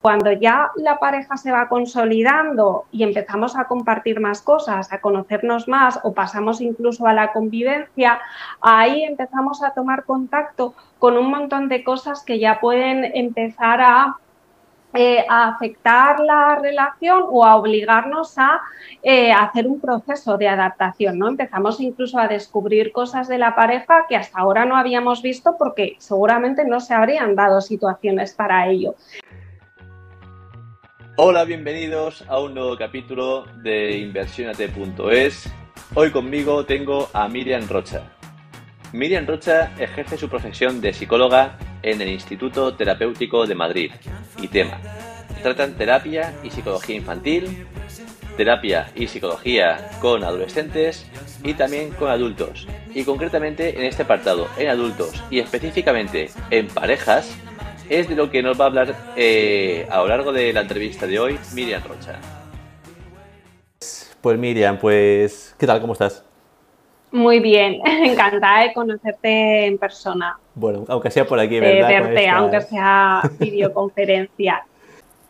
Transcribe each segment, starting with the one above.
Cuando ya la pareja se va consolidando y empezamos a compartir más cosas, a conocernos más o pasamos incluso a la convivencia, ahí empezamos a tomar contacto con un montón de cosas que ya pueden empezar a eh, afectar la relación o a obligarnos a eh, hacer un proceso de adaptación, ¿no? Empezamos incluso a descubrir cosas de la pareja que hasta ahora no habíamos visto porque seguramente no se habrían dado situaciones para ello. Hola, bienvenidos a un nuevo capítulo de inversionate.es. Hoy conmigo tengo a Miriam Rocha. Miriam Rocha ejerce su profesión de psicóloga en el Instituto Terapéutico de Madrid, ITEMA. Tratan terapia y psicología infantil, terapia y psicología con adolescentes y también con adultos. Y concretamente en este apartado, en adultos y específicamente en parejas, es de lo que nos va a hablar eh, a lo largo de la entrevista de hoy Miriam Rocha. Pues Miriam, pues, ¿qué tal? ¿Cómo estás? Muy bien, encantada de conocerte en persona. Bueno, aunque sea por aquí, de ¿verdad? verte, aunque sea videoconferencia.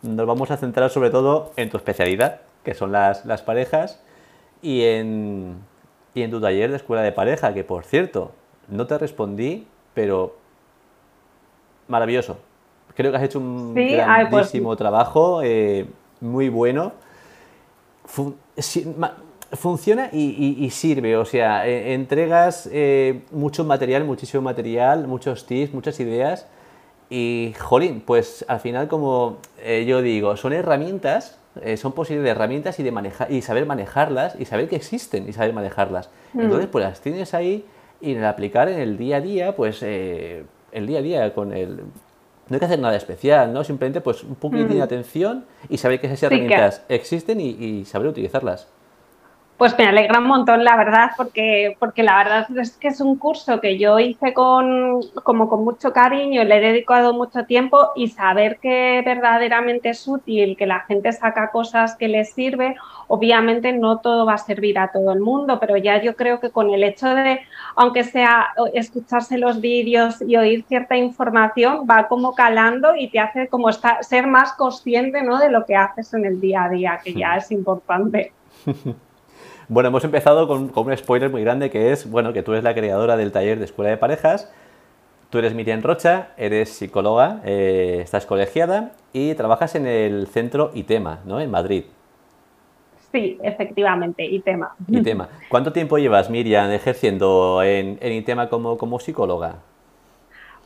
Nos vamos a centrar sobre todo en tu especialidad, que son las, las parejas, y en, y en tu taller de escuela de pareja, que por cierto, no te respondí, pero maravilloso. Creo que has hecho un Sí, ay, pues- grandísimo trabajo, eh, muy bueno. Fun- si- ma- funciona y, y- y sirve, o sea, eh, entregas eh, mucho material, muchísimo material, muchos tips, muchas ideas. Y, jolín, pues al final, como eh, yo digo, son herramientas, eh, son posibles herramientas y, de manejar, y saber manejarlas y saber que existen y saber manejarlas. Entonces, pues las tienes ahí y en el aplicar en el día a día, pues eh, el día a día con el... No hay que hacer nada especial, ¿no? Simplemente pues un poquitín de atención y saber que esas Sí, que- herramientas existen y, y saber utilizarlas. Pues me alegra un montón, la verdad, porque, porque la verdad es que es un curso que yo hice con, como con mucho cariño, le he dedicado mucho tiempo y saber que verdaderamente es útil, que la gente saca cosas que les sirve, obviamente no todo va a servir a todo el mundo, pero ya yo creo que con el hecho de, aunque sea escucharse los vídeos y oír cierta información, va como calando y te hace como estar, ser más consciente ¿no? de lo que haces en el día a día, que ya es importante. Bueno, hemos empezado con, con un spoiler muy grande que es, bueno, que tú eres la creadora del taller de Escuela de Parejas, tú eres Miriam Rocha, eres psicóloga, eh, estás colegiada y trabajas en el centro ITEMA, ¿no? En Madrid. Sí, efectivamente, y tema. ITEMA. ¿Cuánto tiempo llevas, Miriam, ejerciendo en, en ITEMA como, como psicóloga?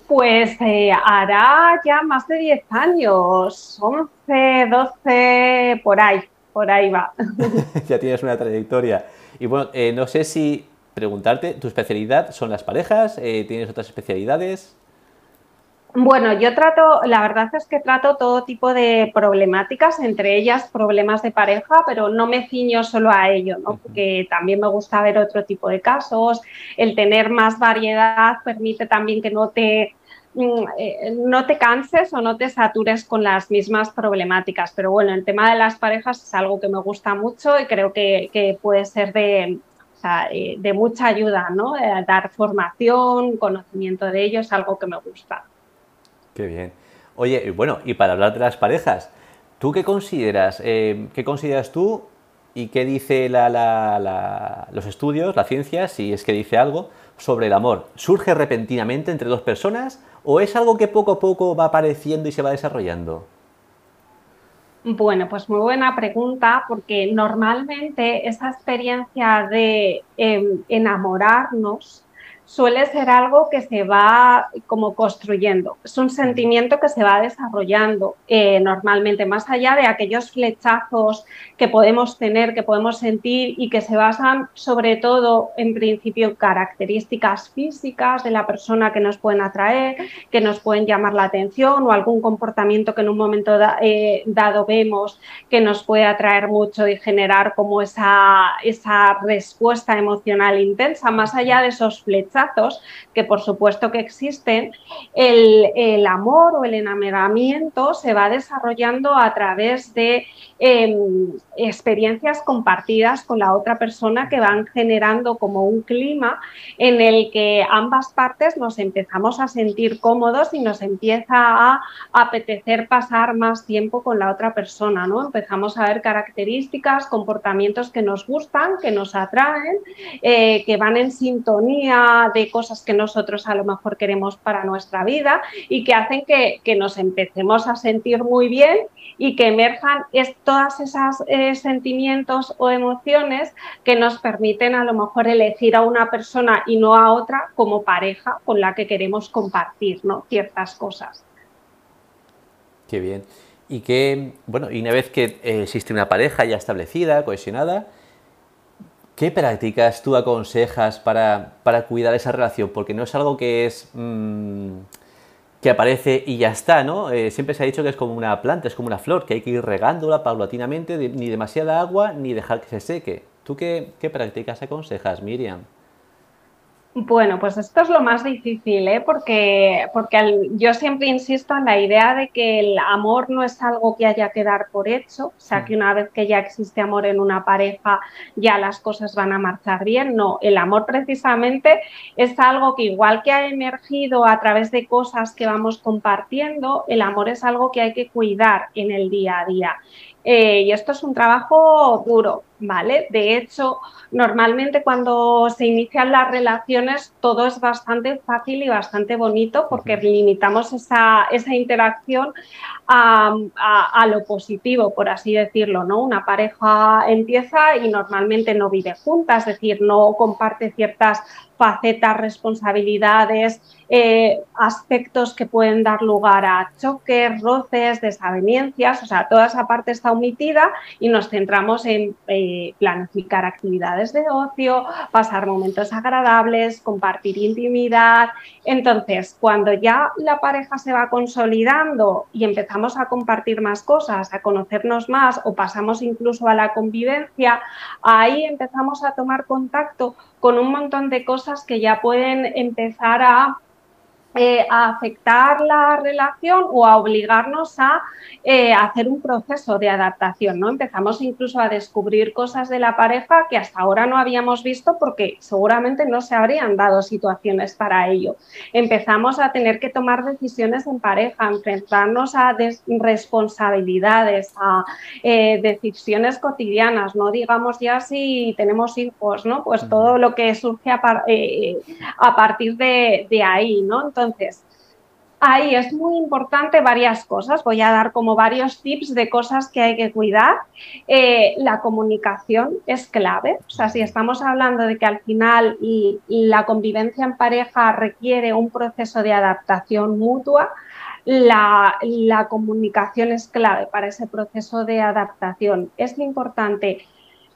Pues eh, hará ya más de 10 años, 11, 12, por ahí, por ahí va. ya tienes una trayectoria. Y bueno, eh, no sé si preguntarte, ¿tu especialidad son las parejas? Eh, ¿Tienes otras especialidades? Bueno, yo trato, la verdad es que trato todo tipo de problemáticas, entre ellas problemas de pareja, pero no me ciño solo a ello, ¿no? Porque también me gusta ver otro tipo de casos. El tener más variedad permite también que no te, no te canses o no te satures con las mismas problemáticas. Pero bueno, el tema de las parejas es algo que me gusta mucho y creo que, que puede ser de, eh, de mucha ayuda, ¿no? Eh, dar formación, conocimiento de ello es algo que me gusta. Qué bien. Oye, bueno, y para hablar de las parejas, ¿tú qué consideras? eh, ¿Qué consideras tú y qué dice la- la- la- los estudios, la ciencia, si es que dice algo, sobre el amor? ¿Surge repentinamente entre dos personas o es algo que poco a poco va apareciendo y se va desarrollando? Bueno, pues muy buena pregunta, porque normalmente esa experiencia de eh, enamorarnos suele ser algo que se va como construyendo, es un sentimiento que se va desarrollando eh, normalmente, más allá de aquellos flechazos que podemos tener, que podemos sentir y que se basan sobre todo en principio en características físicas de la persona que nos pueden atraer, que nos pueden llamar la atención o algún comportamiento que en un momento da, eh, dado vemos que nos puede atraer mucho y generar como esa, esa respuesta emocional intensa, más allá de esos flechazos que por supuesto que existen, el, amor o el enamoramiento se va desarrollando a través de em, experiencias compartidas con la otra persona que van generando como un clima en el que ambas partes nos empezamos a sentir cómodos y nos empieza a apetecer pasar más tiempo con la otra persona, ¿no? Empezamos a ver características, comportamientos que nos gustan, que nos atraen, eh, que van en sintonía de cosas que nosotros a lo mejor queremos para nuestra vida y que hacen que, nos empecemos a sentir muy bien y que emerjan es, todas esas eh, sentimientos o emociones que nos permiten a lo mejor elegir a una persona y no a otra como pareja con la que queremos compartir ¿no? ciertas cosas. Qué bien. Y que, bueno, y una vez que eh, existe una pareja ya establecida, cohesionada, ¿qué prácticas tú aconsejas para, cuidar esa relación? Porque no es algo que es mm, que aparece y ya está, ¿no? Eh, siempre se ha dicho que es como una planta, es como una flor, que hay que ir regándola paulatinamente, ni demasiada agua, ni dejar que se seque. ¿Tú qué, qué prácticas aconsejas, Miriam? Bueno, pues esto es lo más difícil, ¿eh? porque, porque yo siempre insisto en la idea de que el amor no es algo que haya que dar por hecho, o sea, que una vez que ya existe amor en una pareja, ya las cosas van a marchar bien. No, el amor precisamente es algo que igual que ha emergido a través de cosas que vamos compartiendo, el amor es algo que hay que cuidar en el día a día. Eh, y esto es un trabajo duro, ¿vale? De hecho, normalmente cuando se inician las relaciones todo es bastante fácil y bastante bonito porque limitamos esa, esa interacción a, a, lo positivo, por así decirlo, ¿no? Una pareja empieza y normalmente no vive junta, es decir, no comparte ciertas facetas, responsabilidades, eh, aspectos que pueden dar lugar a choques, roces, desavenencias, o sea, toda esa parte está omitida y nos centramos en eh, planificar actividades de ocio, pasar momentos agradables, compartir intimidad. Entonces, cuando ya la pareja se va consolidando y empezamos a compartir más cosas, a conocernos más o pasamos incluso a la convivencia, ahí empezamos a tomar contacto con un montón de cosas que ya pueden empezar a eh, a afectar la relación o a obligarnos a eh, hacer un proceso de adaptación. ¿no? Empezamos incluso a descubrir cosas de la pareja que hasta ahora no habíamos visto porque seguramente no se habrían dado situaciones para ello. Empezamos a tener que tomar decisiones en pareja, enfrentarnos a responsabilidades, a eh, decisiones cotidianas, no digamos ya si tenemos hijos, ¿no? pues todo lo que surge a, partir de, de ahí. ¿no? Entonces, ahí es muy importante varias cosas. Voy a dar como varios tips de cosas que hay que cuidar. Eh, la comunicación es clave. O sea, si estamos hablando de que al final la convivencia en pareja requiere un proceso de adaptación mutua, la, comunicación es clave para ese proceso de adaptación. Es importante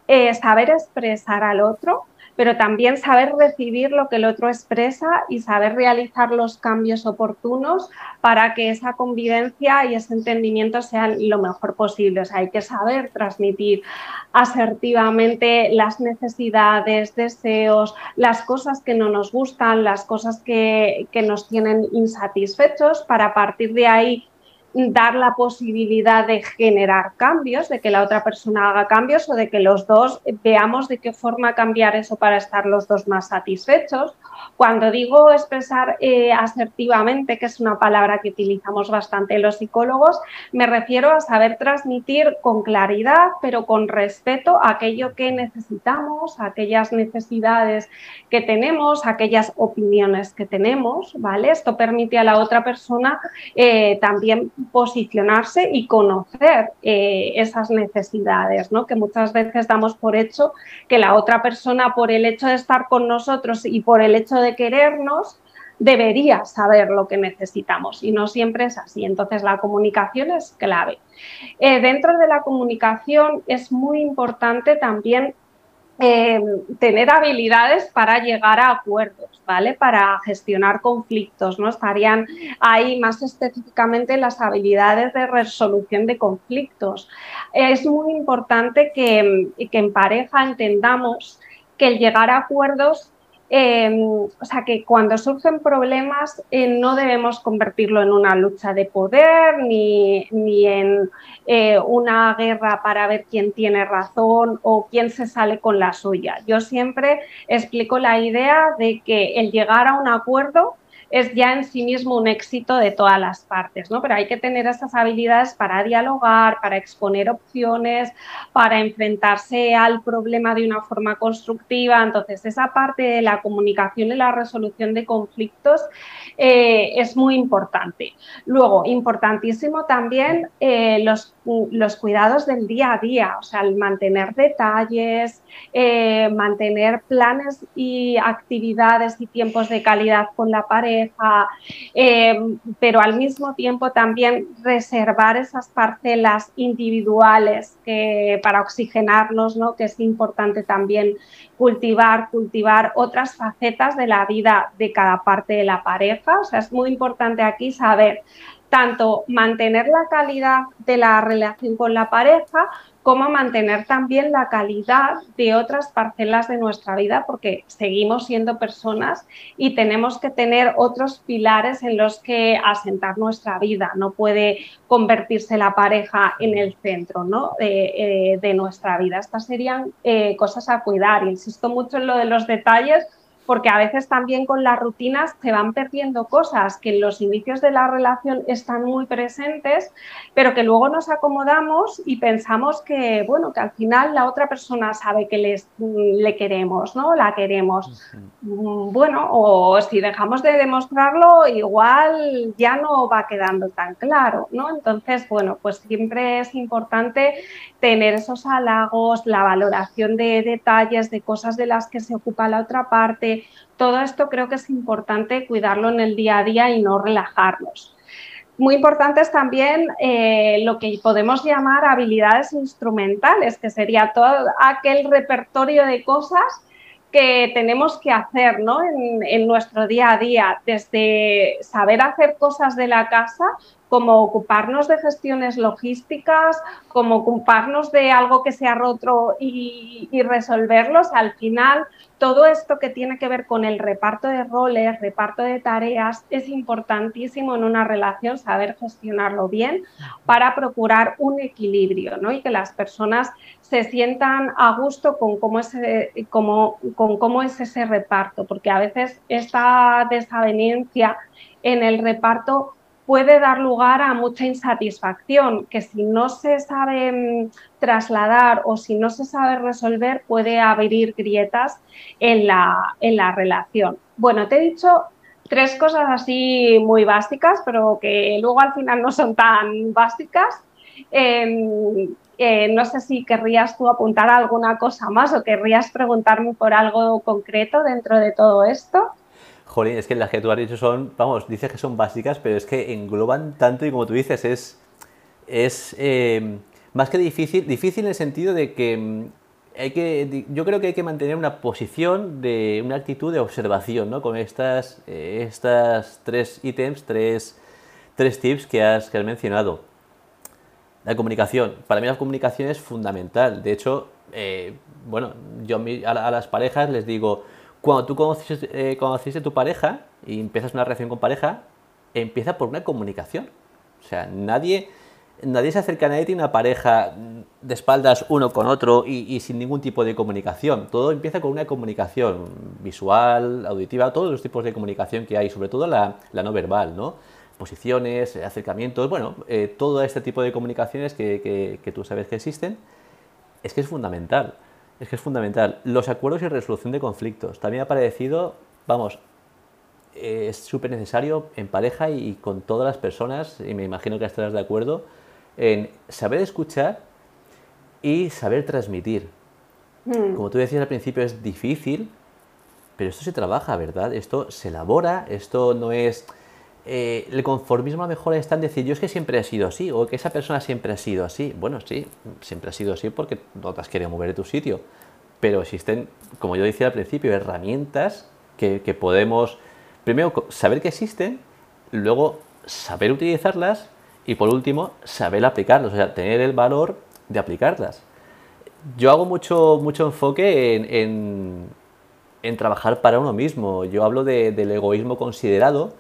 eh, saber expresar al otro, pero también saber recibir lo que el otro expresa y saber realizar los cambios oportunos para que esa convivencia y ese entendimiento sean lo mejor posible. O sea, hay que saber transmitir asertivamente las necesidades, deseos, las cosas que no nos gustan, las cosas que, que nos tienen insatisfechos para partir de ahí dar la posibilidad de generar cambios, de que la otra persona haga cambios o de que los dos veamos de qué forma cambiar eso para estar los dos más satisfechos. Cuando digo expresar eh, asertivamente, que es una palabra que utilizamos bastante los psicólogos, me refiero a saber transmitir con claridad, pero con respeto aquello que necesitamos, aquellas necesidades que tenemos, aquellas opiniones que tenemos, ¿vale? Esto permite a la otra persona eh, también posicionarse y conocer eh, esas necesidades, ¿no? que muchas veces damos por hecho que la otra persona, por el hecho de estar con nosotros y por el hecho de querernos, debería saber lo que necesitamos y no siempre es así. Entonces la comunicación es clave. Eh, dentro de la comunicación es muy importante también eh, tener habilidades para llegar a acuerdos, ¿vale? Para gestionar conflictos, ¿no? Estarían ahí más específicamente las habilidades de resolución de conflictos. Es muy importante que, que en pareja entendamos que el llegar a acuerdos Em, o sea que cuando surgen problemas eh, no debemos convertirlo en una lucha de poder ni, en eh, una guerra para ver quién tiene razón o quién se sale con la suya. Yo siempre explico la idea de que el llegar a un acuerdo es ya en sí mismo un éxito de todas las partes, ¿no? Pero hay que tener esas habilidades para dialogar, para exponer opciones, para enfrentarse al problema de una forma constructiva. Entonces, esa parte de la comunicación y la resolución de conflictos eh, es muy importante. Luego, importantísimo también eh, los, los, cuidados del día a día, o sea, el mantener detalles, eh, mantener planes y actividades y tiempos de calidad con la pareja Em, pero al mismo tiempo también reservar esas parcelas individuales que, para oxigenarnos, ¿no? que es importante también cultivar, cultivar otras facetas de la vida de cada parte de la pareja. O sea, es muy importante aquí saber tanto mantener la calidad de la relación con la pareja como mantener también la calidad de otras parcelas de nuestra vida, porque seguimos siendo personas y tenemos que tener otros pilares en los que asentar nuestra vida. No puede convertirse la pareja en el centro ¿no? de, eh, nuestra vida. Estas serían eh, cosas a cuidar. Insisto mucho en lo de los detalles porque a veces también con las rutinas se van perdiendo cosas que en los inicios de la relación están muy presentes, pero que luego nos acomodamos y pensamos que, bueno, que al final la otra persona sabe que les, le queremos, ¿no? La queremos. Mm, bueno, o si dejamos de demostrarlo, igual ya no va quedando tan claro, ¿no? Entonces, bueno, pues siempre es importante tener esos halagos, la valoración de detalles, de cosas de las que se ocupa la otra parte, todo esto creo que es importante cuidarlo en el día a día y no relajarnos. Muy importante es también eh, lo que podemos llamar habilidades instrumentales, que sería todo aquel repertorio de cosas que tenemos que hacer en, en, nuestro día a día, desde saber hacer cosas de la casa como ocuparnos de gestiones logísticas, como ocuparnos de algo que se ha roto y, resolverlos. Al final, todo esto que tiene que ver con el reparto de roles, reparto de tareas, es importantísimo en una relación saber gestionarlo bien para procurar un equilibrio ¿no? y que las personas se sientan a gusto con cómo, es, con cómo es ese reparto, porque a veces esta desavenencia en el reparto puede dar lugar a mucha insatisfacción, que si no se sabe mm, trasladar o si no se sabe resolver puede abrir grietas en la, en la relación. Bueno, te he dicho tres cosas así muy básicas, pero que luego al final no son tan básicas. Em, eh, no sé si querrías tú apuntar alguna cosa más o querrías preguntarme por algo concreto dentro de todo esto. Jolín, es que las que tú has dicho son, vamos, dices que son básicas, pero es que engloban tanto y como tú dices, es, es eh, más que difícil, difícil en el sentido de que mm, hay que, yo creo que hay que mantener una posición de una actitud de observación, ¿no? Con estas, eh, estas tres ítems, tres, tres tips que has, que has mencionado. La comunicación. Para mí la comunicación es fundamental. De hecho, eh, bueno, yo a las parejas les digo, cuando tú conoces, eh, a tu pareja y empiezas una relación con pareja, empieza por una comunicación. O sea, nadie, nadie se acerca a nadie, tiene una pareja de espaldas uno con otro y, sin ningún tipo de comunicación. Todo empieza con una comunicación visual, auditiva, todos los tipos de comunicación que hay, sobre todo la, no verbal, ¿no? Posiciones, acercamientos, bueno, eh, todo este tipo de comunicaciones que, que tú sabes que existen, es que es fundamental. Es que es fundamental. Los acuerdos y resolución de conflictos. También ha parecido, vamos, es súper necesario en pareja y con todas las personas, y me imagino que estarás de acuerdo, en saber escuchar y saber transmitir. Hmm. Como tú decías al principio, es difícil, pero esto se trabaja, ¿verdad? Esto se elabora, esto no es eh, el conformismo a lo mejor está en decir yo es que siempre ha sido así o que esa persona siempre ha sido así. Bueno, sí, siempre ha sido así porque no te has querido mover de tu sitio. Pero existen, como yo decía al principio, herramientas que, podemos, primero, saber que existen, luego saber utilizarlas y por último, saber aplicarlas, o sea, tener el valor de aplicarlas. Yo hago mucho, mucho enfoque en, en trabajar para uno mismo. Yo hablo del egoísmo considerado,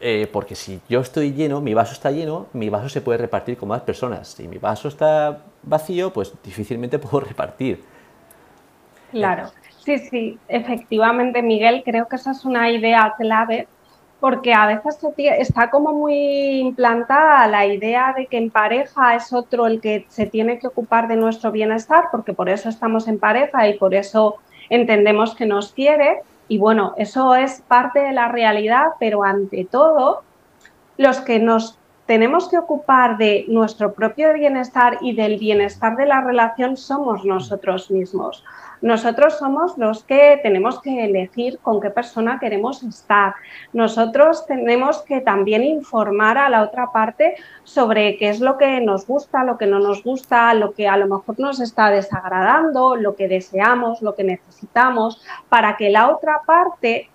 eh, porque si yo estoy lleno, mi vaso está lleno, mi vaso se puede repartir con más personas. Si mi vaso está vacío, pues difícilmente puedo repartir. Claro, sí, sí, efectivamente, Miguel, creo que esa es una idea clave porque a veces está como muy implantada la idea de que en pareja es otro el que se tiene que ocupar de nuestro bienestar, porque por eso estamos en pareja y por eso entendemos que nos quiere. Y bueno, eso es parte de la realidad, pero ante todo, los que nos tenemos que ocupar de nuestro propio bienestar y del bienestar de la relación somos nosotros mismos. Nosotros somos los que tenemos que elegir con qué persona queremos estar. Nosotros tenemos que también informar a la otra parte sobre qué es lo que nos gusta, lo que no nos gusta, lo que a lo mejor nos está desagradando, lo que deseamos, lo que necesitamos, para que la otra parte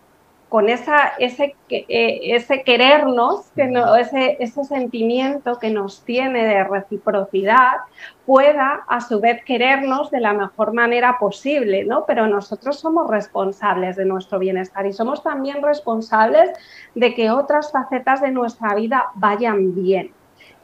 con esa, ese, eh, ese querernos, que ese, ese sentimiento que nos tiene de reciprocidad, pueda a su vez querernos de la mejor manera posible, ¿no? Pero nosotros somos responsables de nuestro bienestar y somos también responsables de que otras facetas de nuestra vida vayan bien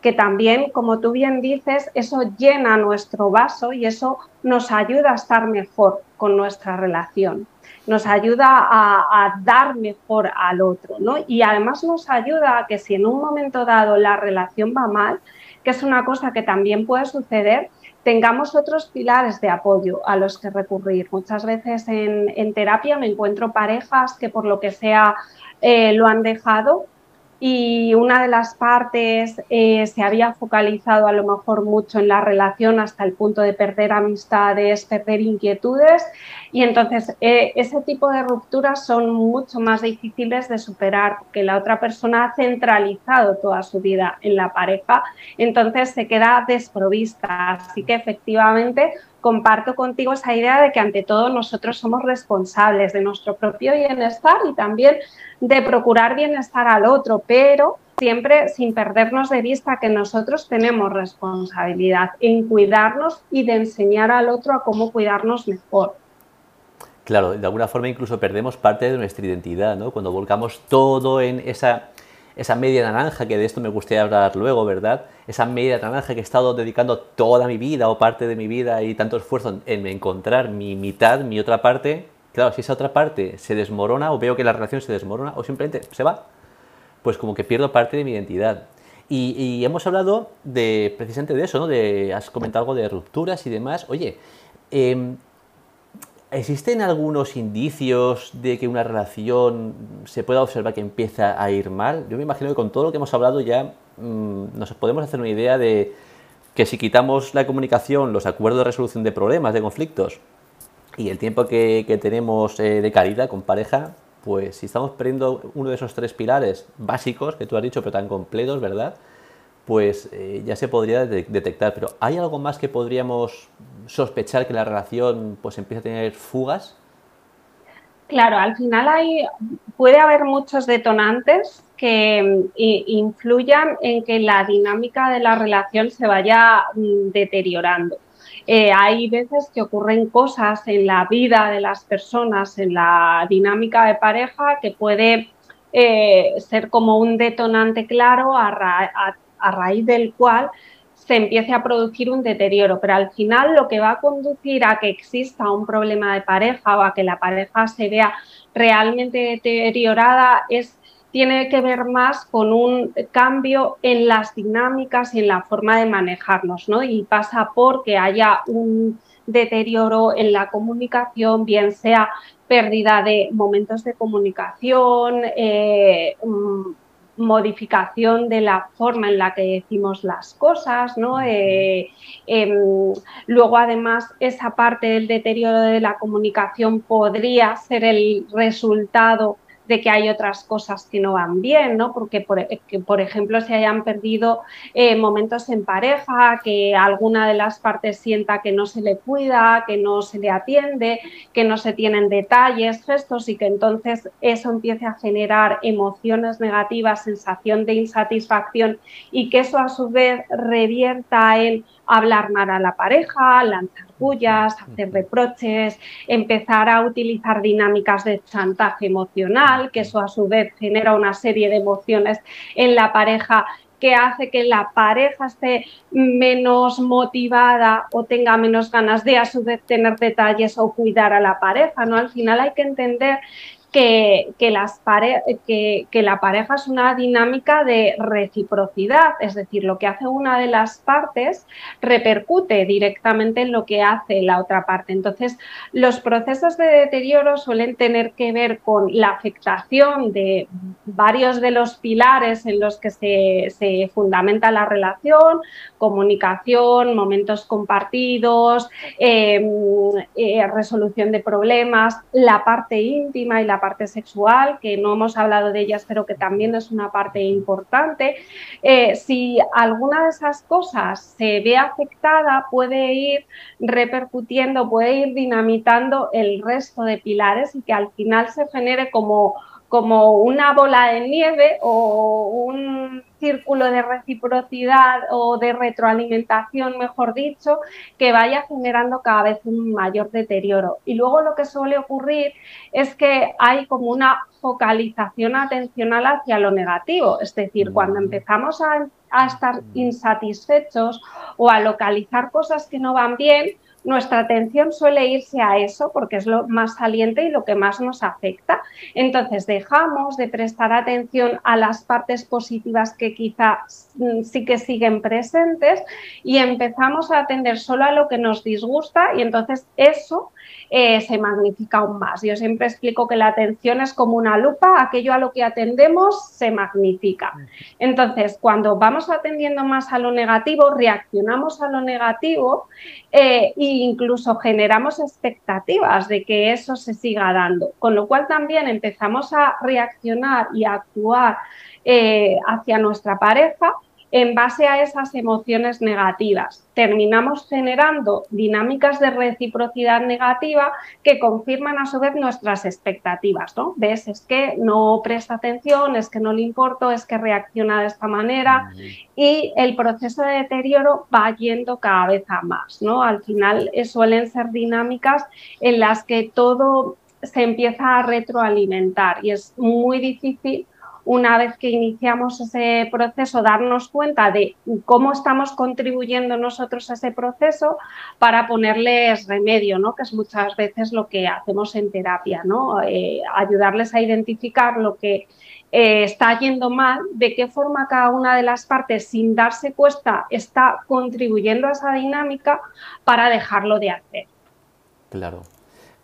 que también, como tú bien dices, eso llena nuestro vaso y eso nos ayuda a estar mejor con nuestra relación nos ayuda a, dar mejor al otro, ¿no? Y además nos ayuda a que si en un momento dado la relación va mal, que es una cosa que también puede suceder, tengamos otros pilares de apoyo a los que recurrir. Muchas veces en, terapia me encuentro parejas que por lo que sea eh, lo han dejado y una de las partes eh, se había focalizado a lo mejor mucho en la relación hasta el punto de perder amistades, perder inquietudes y entonces eh, ese tipo de rupturas son mucho más difíciles de superar porque la otra persona ha centralizado toda su vida en la pareja, entonces se queda desprovista. Así que efectivamente comparto contigo esa idea de que ante todo nosotros somos responsables de nuestro propio bienestar y también de procurar bienestar al otro, pero siempre sin perdernos de vista que nosotros tenemos responsabilidad en cuidarnos y de enseñar al otro a cómo cuidarnos mejor. Claro, de alguna forma incluso perdemos parte de nuestra identidad, ¿no? Cuando volcamos todo en esa esa media naranja, que de esto me gustaría hablar luego, ¿verdad? Esa media naranja que he estado dedicando toda mi vida o parte de mi vida y tanto esfuerzo en encontrar mi mitad, mi otra parte, claro, si esa otra parte se desmorona o veo que la relación se desmorona o simplemente se va, pues como que pierdo parte de mi identidad. Y, hemos hablado de precisamente de eso, ¿no? De, has comentado algo de rupturas y demás. Oye, eh, ¿Existen algunos indicios de que una relación se pueda observar que empieza a ir mal? Yo me imagino que con todo lo que hemos hablado ya mm, nos podemos hacer una idea de que si quitamos la comunicación, los acuerdos de resolución de problemas, de conflictos y el tiempo que, tenemos eh, de caridad con pareja, pues si estamos perdiendo uno de esos tres pilares básicos que tú has dicho, pero tan completos, ¿verdad? Pues eh, ya se podría detectar. Pero ¿hay algo más que podríamos sospechar que la relación pues empieza a tener fugas? Claro, al final hay, puede haber muchos detonantes que mm, influyan en que la dinámica de la relación se vaya mm, deteriorando. Eh, hay veces que ocurren cosas en la vida de las personas, en la dinámica de pareja, que puede eh, ser como un detonante claro a raíz del cual se empiece a producir un deterioro, pero al final lo que va a conducir a que exista un problema de pareja o a que la pareja se vea realmente deteriorada es tiene que ver más con un cambio en las dinámicas y en la forma de manejarnos, ¿no? Y pasa por que haya un deterioro en la comunicación, bien sea pérdida de momentos de comunicación, eh, mm, modificación de la forma en la que decimos las cosas, ¿no? Eh, em, luego, además, esa parte del deterioro de la comunicación podría ser el resultado de que hay otras cosas que no van bien, ¿no? Porque, por, eh, que, por ejemplo, se hayan perdido eh, momentos en pareja, que alguna de las partes sienta que no se le cuida, que no se le atiende, que no se tienen detalles, gestos y que entonces eso empiece a generar emociones negativas, sensación de insatisfacción y que eso a su vez revierta en hablar mal a la pareja, lanzar pullas, hacer reproches, empezar a utilizar dinámicas de chantaje emocional, que eso a su vez genera una serie de emociones en la pareja que hace que la pareja esté menos motivada o tenga menos ganas de a su vez tener detalles o cuidar a la pareja, ¿no? Al final hay que entender que, la pareja es una dinámica de reciprocidad, es decir, lo que hace una de las partes repercute directamente en lo que hace la otra parte. Entonces, los procesos de deterioro suelen tener que ver con la afectación de varios de los pilares en los que se, fundamenta la relación, comunicación, momentos compartidos, em, eh, resolución de problemas, la parte íntima y la parte sexual, que no hemos hablado de ellas, pero que también es una parte importante. Eh, si alguna de esas cosas se ve afectada, puede ir repercutiendo, puede ir dinamitando el resto de pilares y que al final se genere como como una bola de nieve o un círculo de reciprocidad o de retroalimentación, mejor dicho, que vaya generando cada vez un mayor deterioro. Y luego lo que suele ocurrir es que hay como una focalización atencional hacia lo negativo, es decir, cuando mm. empezamos a, a estar mm. insatisfechos o a localizar cosas que no van bien, nuestra atención suele irse a eso porque es lo más saliente y lo que más nos afecta. Entonces dejamos de prestar atención a las partes positivas que quizá mm, sí que siguen presentes y empezamos a atender solo a lo que nos disgusta y entonces eso eh, se magnifica aún más. Yo siempre explico que la atención es como una lupa, aquello a lo que atendemos se magnifica. Entonces, cuando vamos atendiendo más a lo negativo, reaccionamos a lo negativo e incluso generamos expectativas de que eso se siga dando, con lo cual también empezamos a reaccionar y a actuar eh, hacia nuestra pareja en base a esas emociones negativas. Terminamos generando dinámicas de reciprocidad negativa que confirman a su vez nuestras expectativas, ¿no? Ves, es que no presta atención, es que no le importo, es que reacciona de esta manera y el proceso de deterioro va yendo cada vez a más, ¿no? Al final eh, suelen ser dinámicas en las que todo se empieza a retroalimentar y es muy difícil una vez que iniciamos ese proceso, darnos cuenta de cómo estamos contribuyendo nosotros a ese proceso para ponerles remedio, ¿no? que es muchas veces lo que hacemos en terapia, ¿no? Eh, ayudarles a identificar lo que eh, está yendo mal, de qué forma cada una de las partes, sin darse cuenta, está contribuyendo a esa dinámica para dejarlo de hacer. Claro.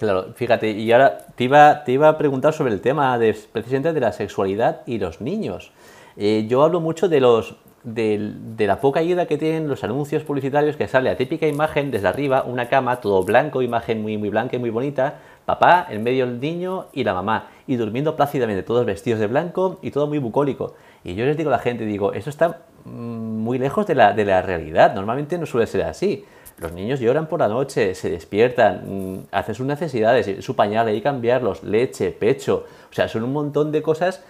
Claro, fíjate, y ahora te iba, a preguntar sobre el tema precisamente de la sexualidad y los niños. Eh, yo hablo mucho de, la poca ayuda que tienen los anuncios publicitarios que sale la típica imagen desde arriba, una cama, todo blanco, imagen muy, muy blanca y muy bonita, papá, en medio el niño y la mamá, y durmiendo plácidamente, todos vestidos de blanco y todo muy bucólico. Y yo les digo a la gente, digo, eso está mm, muy lejos de la realidad, normalmente no suele ser así. Los niños lloran por la noche, se despiertan, mm, hacen sus necesidades, su pañal hay que cambiarlos, leche, pecho. O sea, son un montón de cosas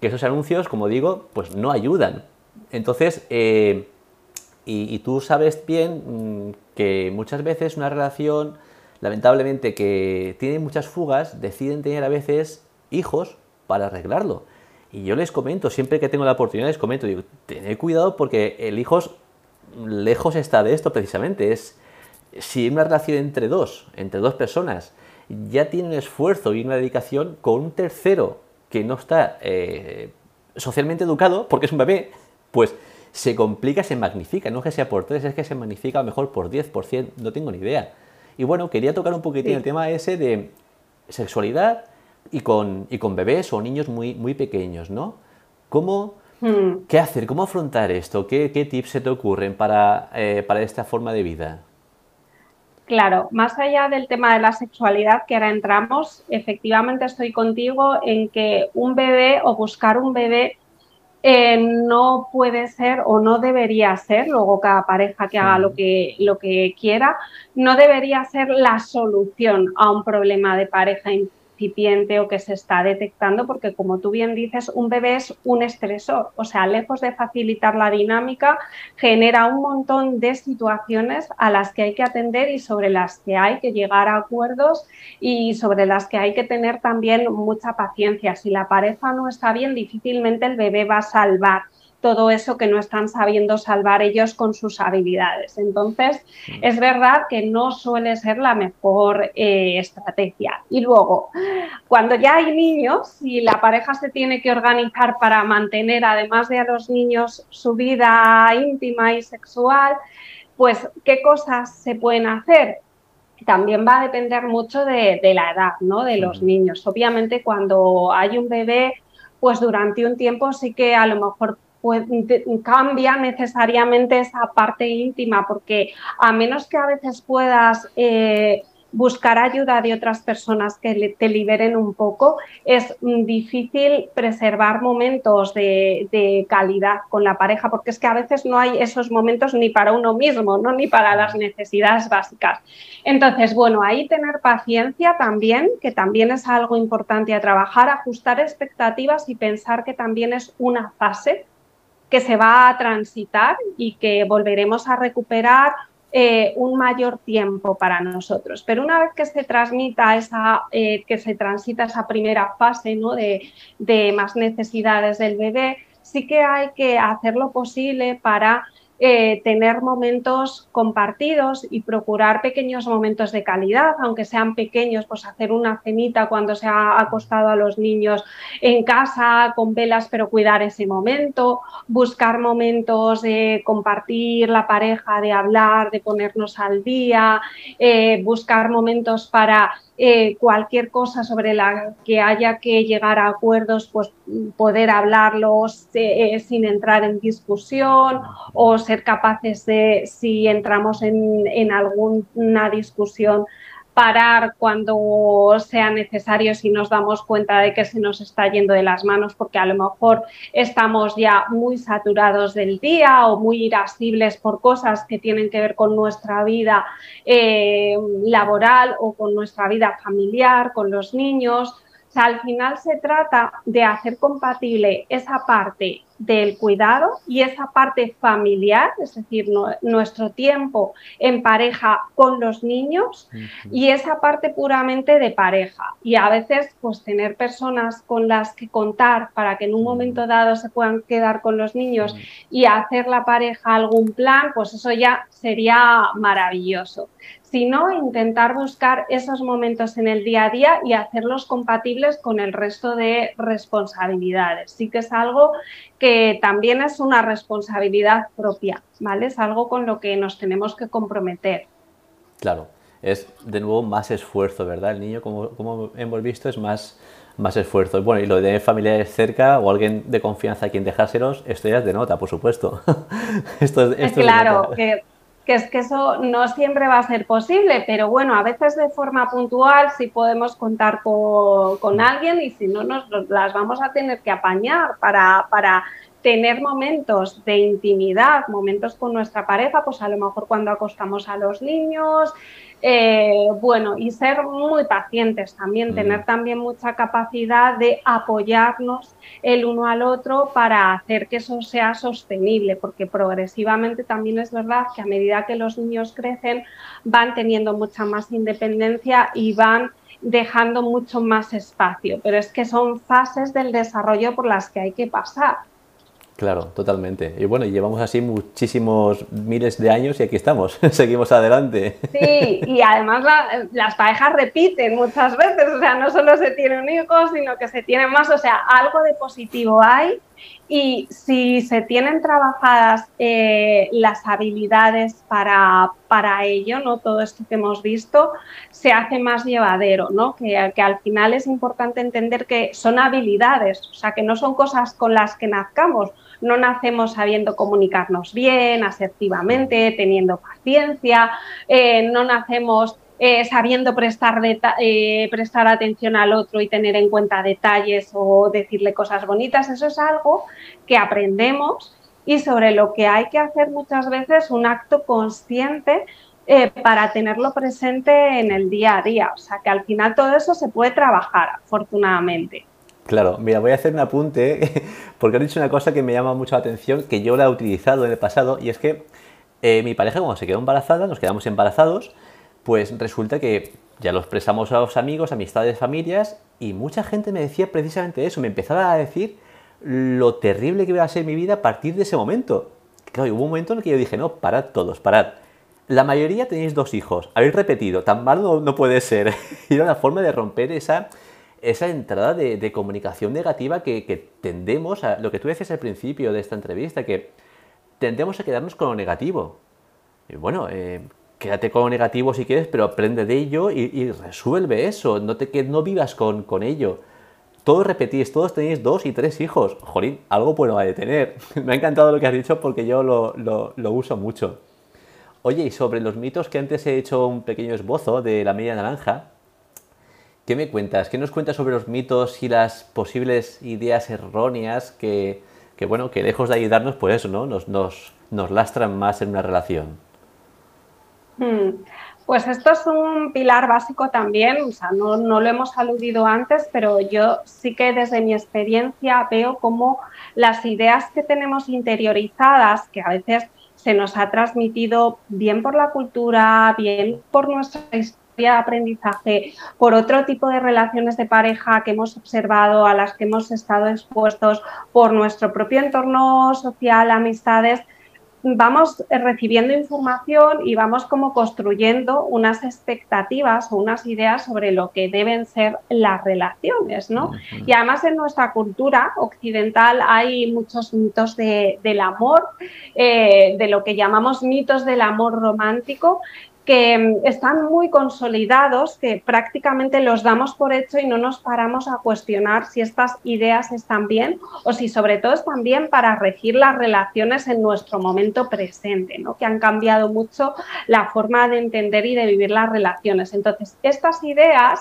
que esos anuncios, como digo, pues no ayudan. Entonces, eh, y, tú sabes bien mm, que muchas veces una relación, lamentablemente, que tiene muchas fugas, deciden tener a veces hijos para arreglarlo. Y yo les comento, siempre que tengo la oportunidad, les comento, digo, tened cuidado porque el hijo lejos está de esto precisamente. Es si una relación entre dos, entre dos personas, ya tiene un esfuerzo y una dedicación con un tercero que no está eh, socialmente educado, porque es un bebé, pues se complica, se magnifica. No es que sea por tres, es que se magnifica a lo mejor por 10%, no tengo ni idea. Y bueno, quería tocar un poquitín el tema ese de sexualidad y con, y con bebés o niños muy, muy pequeños, ¿no? ¿Cómo Hmm. ¿Qué hacer? ¿Cómo afrontar esto? ¿Qué, tips se te ocurren para, eh, para esta forma de vida? Claro, más allá del tema de la sexualidad que ahora entramos, efectivamente estoy contigo en que un bebé o buscar un bebé eh, no puede ser o no debería ser, luego cada pareja que haga lo que, lo que quiera, no debería ser la solución a un problema de pareja o que se está detectando, porque como tú bien dices, un bebé es un estresor, o sea, lejos de facilitar la dinámica, genera un montón de situaciones a las que hay que atender y sobre las que hay que llegar a acuerdos y sobre las que hay que tener también mucha paciencia. Si la pareja no está bien, difícilmente el bebé va a salvar todo eso que no están sabiendo salvar ellos con sus habilidades. Entonces, mm. es verdad que no suele ser la mejor eh, estrategia. Y luego, cuando ya hay niños y la pareja se tiene que organizar para mantener, además de a los niños, su vida íntima y sexual, pues, ¿qué cosas se pueden hacer? También va a depender mucho de, de la edad, ¿no? De los niños. Obviamente, cuando hay un bebé, pues durante un tiempo sí que a lo mejor pues, cambia necesariamente esa parte íntima, porque a menos que a veces puedas eh, buscar ayuda de otras personas que te liberen un poco, es difícil preservar momentos de, calidad con la pareja, porque es que a veces no hay esos momentos ni para uno mismo, ¿no? ni para las necesidades básicas. Entonces, bueno, ahí tener paciencia también, que también es algo importante a trabajar, ajustar expectativas y pensar que también es una fase que se va a transitar y que volveremos a recuperar eh, un mayor tiempo para nosotros. Pero una vez que se transmita esa, eh, que se transita esa primera fase ¿no? de, de más necesidades del bebé, sí que hay que hacer lo posible para eh, tener momentos compartidos y procurar pequeños momentos de calidad, aunque sean pequeños, pues hacer una cenita cuando se ha acostado a los niños en casa con velas, pero cuidar ese momento, buscar momentos de compartir la pareja, de hablar, de ponernos al día, eh, buscar momentos para eh, cualquier cosa sobre la que haya que llegar a acuerdos, pues poder hablarlos eh, sin entrar en discusión o ser capaces de, si entramos en, en alguna discusión, parar cuando sea necesario si nos damos cuenta de que se nos está yendo de las manos porque a lo mejor estamos ya muy saturados del día o muy irascibles por cosas que tienen que ver con nuestra vida eh, laboral o con nuestra vida familiar, con los niños. Sea, al final se trata de hacer compatible esa parte del cuidado y esa parte familiar, es decir, nuestro tiempo en pareja con los niños y esa parte puramente de pareja. Y a veces, pues tener personas con las que contar para que en un momento dado se puedan quedar con los niños y hacer la pareja algún plan, pues eso ya sería maravilloso sino intentar buscar esos momentos en el día a día y hacerlos compatibles con el resto de responsabilidades. Sí que es algo que también es una responsabilidad propia, ¿vale? Es algo con lo que nos tenemos que comprometer. Claro, es de nuevo más esfuerzo, ¿verdad? El niño, como, como hemos visto, es más, más esfuerzo. Bueno, y lo de familiares cerca o alguien de confianza a quien dejárselos, esto ya es de nota, por supuesto. esto, esto claro, que que es que eso no siempre va a ser posible, pero bueno, a veces de forma puntual sí podemos contar con, alguien y si no, nos las vamos a tener que apañar para, para tener momentos de intimidad, momentos con nuestra pareja, pues a lo mejor cuando acostamos a los niños, eh, bueno, y ser muy pacientes también, tener también mucha capacidad de apoyarnos el uno al otro para hacer que eso sea sostenible, porque progresivamente también es verdad que a medida que los niños crecen van teniendo mucha más independencia y van dejando mucho más espacio, pero es que son fases del desarrollo por las que hay que pasar. Claro, totalmente. Y bueno, llevamos así muchísimos miles de años y aquí estamos, seguimos adelante. Sí, y además las parejas repiten muchas veces, o sea, no solo se tiene un hijo, sino que se tiene más, o sea, algo de positivo hay y si se tienen trabajadas eh, las habilidades para, para, ello, ¿no? todo esto que hemos visto, se hace más llevadero, ¿no? que, que, al final es importante entender que son habilidades, o sea, que no son cosas con las que nazcamos, no nacemos sabiendo comunicarnos bien, asertivamente, teniendo paciencia, eh, no nacemos eh, sabiendo prestar, eh, prestar atención al otro y tener en cuenta detalles o decirle cosas bonitas, eso es algo que aprendemos y sobre lo que hay que hacer muchas veces un acto consciente para tenerlo presente en el día a día. O sea que al final todo eso se puede trabajar, afortunadamente. Claro, mira, voy a hacer un apunte porque has dicho una cosa que me llama mucho la atención, que yo la he utilizado en el pasado, y es que eh, mi pareja cuando se quedó embarazada, nos quedamos embarazados, pues resulta que ya lo expresamos a los amigos, amistades, familias, y mucha gente me decía precisamente eso, me empezaba a decir lo terrible que iba a ser mi vida a partir de ese momento. Claro, hubo un momento en el que yo dije, no, parad todos, parad. La mayoría tenéis dos hijos, habéis repetido, tan malo no, puede ser. y era una forma de romper esa, esa entrada de, comunicación negativa que, tendemos a, lo que tú decías al principio de esta entrevista, que tendemos a quedarnos con lo negativo. Y bueno, eh, quédate con lo negativo si quieres, pero aprende de ello y, resuelve eso, no, te, que no vivas con, con ello. Todos repetís, todos tenéis dos y tres hijos. Jolín, algo bueno hay de tener. Me ha encantado lo que has dicho porque yo lo, lo, uso mucho. Oye, y sobre los mitos que antes he hecho un pequeño esbozo de la media naranja, ¿qué me cuentas? ¿Qué nos cuentas sobre los mitos y las posibles ideas erróneas que, que bueno, que lejos de ayudarnos, pues eso, ¿no? Nos, nos, nos lastran más en una relación. Hmm. Pues esto es un pilar básico también, o sea, no, lo hemos aludido antes, pero yo sí que desde mi experiencia veo como las ideas que tenemos interiorizadas, que a veces se nos ha transmitido bien por la cultura, bien por nuestra historia de aprendizaje, por otro tipo de relaciones de pareja que hemos observado, a las que hemos estado expuestos, por nuestro propio entorno social, amistades, vamos recibiendo información y vamos como construyendo unas expectativas o unas ideas sobre lo que deben ser las relaciones, ¿no? Y además en nuestra cultura occidental hay muchos mitos del amor, eh, de lo que llamamos mitos del amor romántico, que mm, están muy consolidados, que prácticamente los damos por hecho y no nos paramos a cuestionar si estas ideas están bien o si sobre todo están bien para regir las relaciones en nuestro momento presente, ¿no? que han cambiado mucho la forma de entender y de vivir las relaciones. Entonces, estas ideas,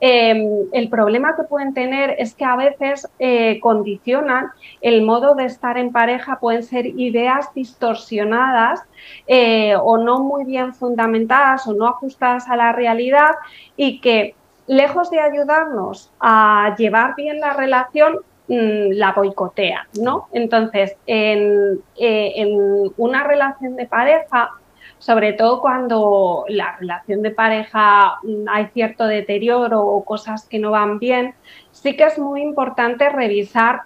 em, el problema que pueden tener es que a veces eh, condicionan el modo de estar en pareja, pueden ser ideas distorsionadas eh, o no muy bien fundamentadas o no ajustadas a la realidad y que lejos de ayudarnos a llevar bien la relación, mm, la boicotea, ¿no? Entonces, en, eh, en, una relación de pareja, sobre todo cuando la relación de pareja mm, hay cierto deterioro o cosas que no van bien, sí que es muy importante revisar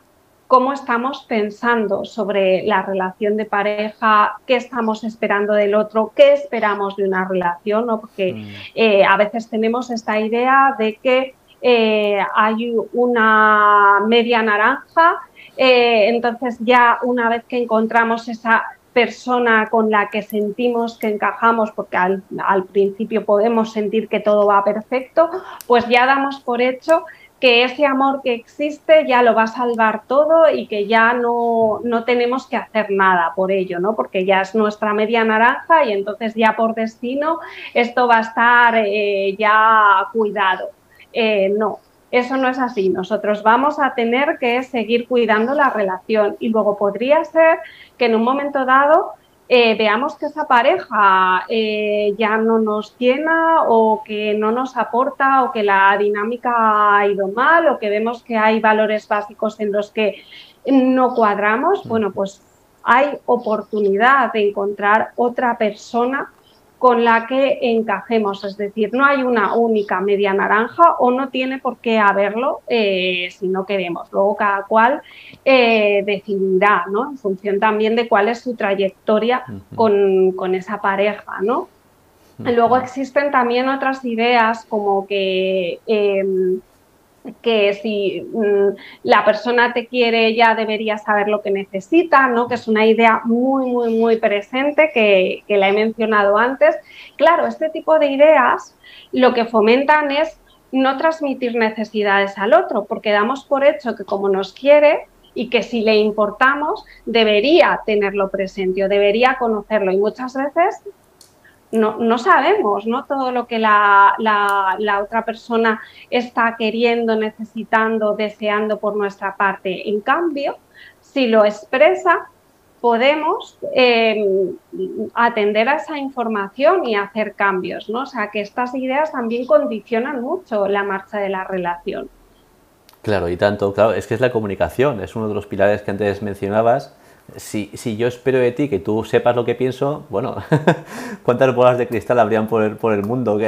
cómo estamos pensando sobre la relación de pareja, qué estamos esperando del otro, qué esperamos de una relación, porque mm. eh, a veces tenemos esta idea de que eh, hay una media naranja, eh, entonces ya una vez que encontramos esa persona con la que sentimos que encajamos, porque al, al principio podemos sentir que todo va perfecto, pues ya damos por hecho que ese amor que existe ya lo va a salvar todo y que ya no, no, tenemos que hacer nada por ello, ¿no? Porque ya es nuestra media naranja y entonces ya por destino esto va a estar eh, ya cuidado. Eh, no, eso no es así. Nosotros vamos a tener que seguir cuidando la relación y luego podría ser que en un momento dado eh, veamos que esa pareja eh, ya no nos llena o que no nos aporta o que la dinámica ha ido mal o que vemos que hay valores básicos en los que no cuadramos, mm. bueno, pues hay oportunidad de encontrar otra persona con la que encajemos. Es decir, no hay una única media naranja o no tiene por qué haberlo eh, si no queremos. Luego cada cual eh, decidirá, ¿no? En función también de cuál es su trayectoria con, con, esa pareja, ¿no? Luego existen también otras ideas como que em, que si mm, la persona te quiere ya debería saber lo que necesita, ¿no? que es una idea muy, muy, muy presente que, que la he mencionado antes. Claro, este tipo de ideas lo que fomentan es no transmitir necesidades al otro, porque damos por hecho que como nos quiere, y que si le importamos debería tenerlo presente o debería conocerlo. Y muchas veces no, sabemos ¿no? todo lo que la, otra persona está queriendo, necesitando, deseando por nuestra parte. En cambio, si lo expresa, podemos em, atender a esa información y hacer cambios, ¿no? O sea, que estas ideas también condicionan mucho la marcha de la relación. Claro, y tanto, claro, es que es la comunicación, es uno de los pilares que antes mencionabas. Si, yo espero de ti que tú sepas lo que pienso, bueno, ¿cuántas bolas de cristal habrían por el, por el mundo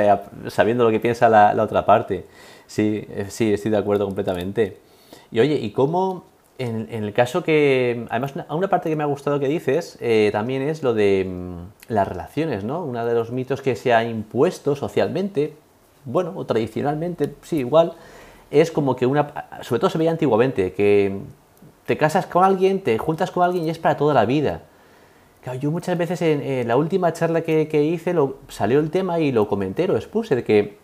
sabiendo lo que piensa la, otra parte? Sí, eh, sí, estoy de acuerdo completamente. Y oye, ¿y cómo, en, el caso que, además, una, parte que me ha gustado que dices eh, también es lo de mm, las relaciones, ¿no? Uno de los mitos que se ha impuesto socialmente, bueno, o tradicionalmente, sí, igual, es como que una, sobre todo se veía antiguamente, que te casas con alguien, te juntas con alguien y es para toda la vida. Yo muchas veces en, la última charla que, hice lo, salió el tema y lo comenté, lo expuse, de que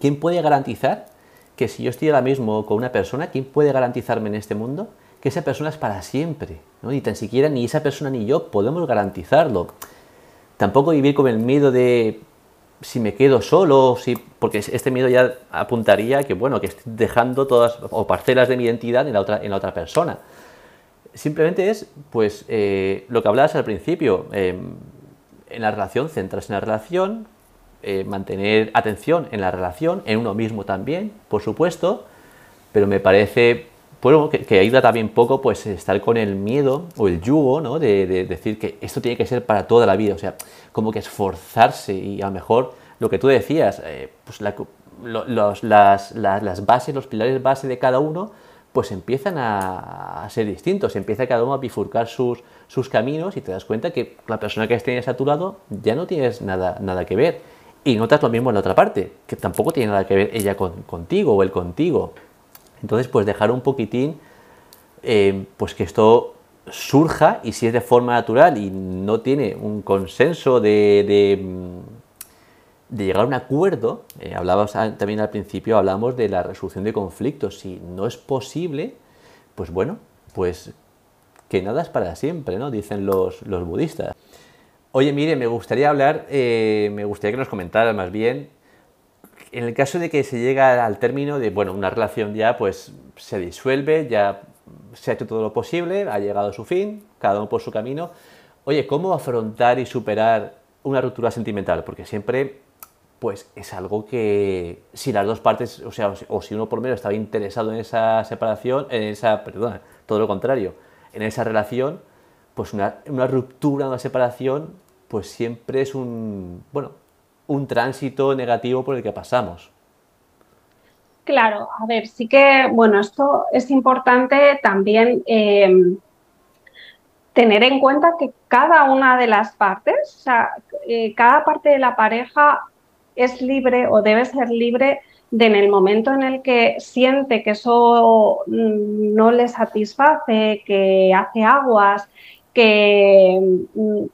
¿quién puede garantizar que si yo estoy ahora mismo con una persona, ¿quién puede garantizarme en este mundo que esa persona es para siempre. ¿no? Ni tan siquiera ni esa persona ni yo podemos garantizarlo. Tampoco vivir con el miedo de si me quedo solo, si, porque este miedo ya apuntaría que, bueno, que estoy dejando todas o parcelas de mi identidad en la otra, en la otra persona. Simplemente es, pues, eh, lo que hablabas al principio, em, en la relación, centrarse en la relación, eh, mantener atención en la relación, en uno mismo también, por supuesto, pero me parece bueno, que, ayuda también poco pues estar con el miedo o el yugo, ¿no? De, decir que esto tiene que ser para toda la vida, o sea, como que esforzarse y a lo mejor lo que tú decías, eh, pues las, las, bases, los pilares base de cada uno, pues empiezan a, ser distintos, empieza cada uno a bifurcar sus, sus caminos y te das cuenta que la persona que tienes a tu lado ya no tienes nada, nada que ver. Y notas lo mismo en la otra parte, que tampoco tiene nada que ver ella contigo o él contigo. Entonces, pues dejar un poquitín, eh, pues que esto surja y si es de forma natural y no tiene un consenso de, de, mm, llegar a un acuerdo, eh, hablábamos también al principio, hablamos de la resolución de conflictos, si no es posible, pues bueno, pues que nada es para siempre, ¿no? Dicen los, budistas. Oye, mire, me gustaría hablar, eh, me gustaría que nos comentaras más bien en el caso de que se llega al término de, bueno, una relación ya pues se disuelve, ya se ha hecho todo lo posible, ha llegado a su fin, cada uno por su camino. Oye, ¿cómo afrontar y superar una ruptura sentimental? Porque siempre, pues es algo que si las dos partes, o sea, o si uno por menos estaba interesado en esa separación, en esa, perdona, todo lo contrario, en esa relación, pues una, una ruptura, una separación, pues siempre es un, bueno, un tránsito negativo por el que pasamos. Claro, a ver, sí que, bueno, esto es importante también em, tener en cuenta que cada una de las partes, o sea, eh, cada parte de la pareja es libre o debe ser libre de en el momento en el que siente que eso mm, no le satisface, que hace aguas, que, mm,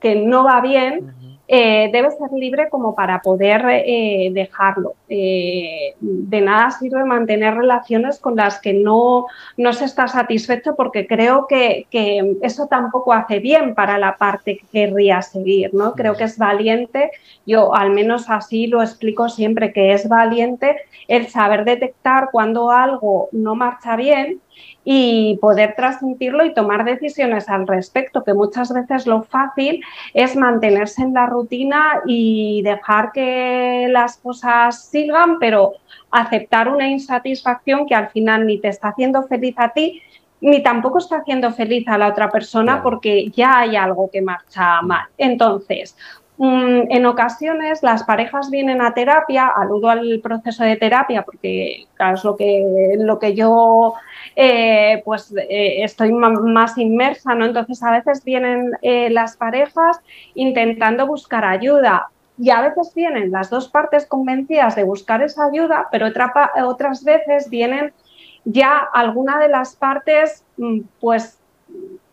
que no va bien, eh, debe ser libre como para poder eh, dejarlo. Eh, de nada sirve mantener relaciones con las que no, no se está satisfecho porque creo que, que, eso tampoco hace bien para la parte que querría seguir. ¿no? Creo que es valiente, yo al menos así lo explico siempre, que es valiente el saber detectar cuando algo no marcha bien y poder transmitirlo y tomar decisiones al respecto, que muchas veces lo fácil es mantenerse en la rutina y dejar que las cosas sigan, pero aceptar una insatisfacción que al final ni te está haciendo feliz a ti, ni tampoco está haciendo feliz a la otra persona porque ya hay algo que marcha mal. Entonces, Mm, en ocasiones las parejas vienen a terapia, aludo al proceso de terapia porque es lo que, lo que yo eh, pues eh, estoy más inmersa, ¿no? Entonces a veces vienen eh, las parejas intentando buscar ayuda y a veces vienen las dos partes convencidas de buscar esa ayuda, pero otras veces vienen ya alguna de las partes mm, pues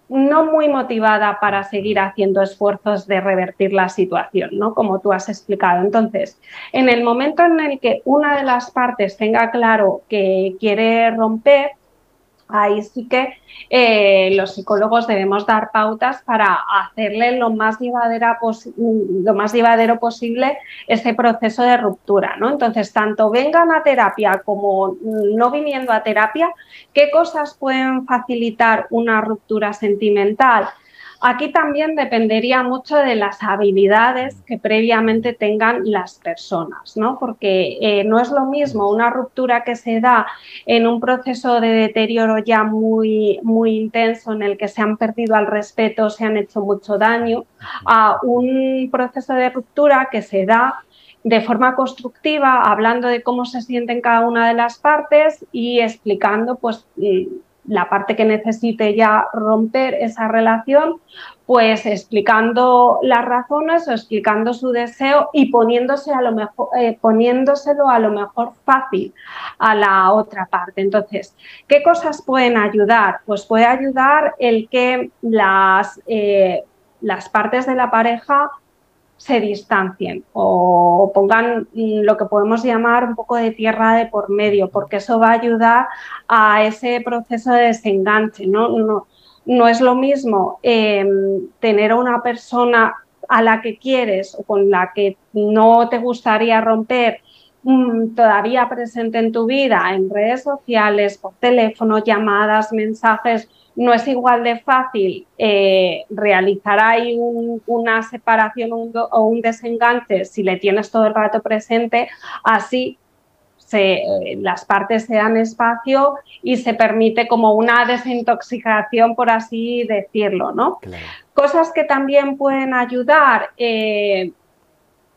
no muy motivada para seguir haciendo esfuerzos de revertir la situación, ¿no? Como tú has explicado. Entonces, en el momento en el que una de las partes tenga claro que quiere romper, ahí sí que eh, los psicólogos debemos dar pautas para hacerle lo más, lo más llevadero posible ese proceso de ruptura. ¿no? Entonces, tanto vengan a terapia como no viniendo a terapia, ¿qué cosas pueden facilitar una ruptura sentimental? Aquí también dependería mucho de las habilidades que previamente tengan las personas, ¿no? Porque eh, no es lo mismo una ruptura que se da en un proceso de deterioro ya muy, muy intenso en el que se han perdido al respeto, se han hecho mucho daño, a un proceso de ruptura que se da de forma constructiva, hablando de cómo se sienten cada una de las partes y explicando pues la parte que necesite ya romper esa relación, pues explicando las razones o explicando su deseo y poniéndose a lo mejor, eh, poniéndoselo a lo mejor fácil a la otra parte. Entonces, ¿qué cosas pueden ayudar? Pues puede ayudar el que las, eh, las partes de la pareja se distancien o pongan lo que podemos llamar un poco de tierra de por medio, porque eso va a ayudar a ese proceso de desenganche. No, no, no es lo mismo em, tener a una persona a la que quieres o con la que no te gustaría romper mm, todavía presente en tu vida, en redes sociales, por teléfono, llamadas, mensajes, no es igual de fácil eh, realizar ahí una separación o un desenganche si le tienes todo el rato presente, así eh, las partes se dan espacio y se permite como una desintoxicación, por así decirlo, ¿no? Cosas que también pueden ayudar eh,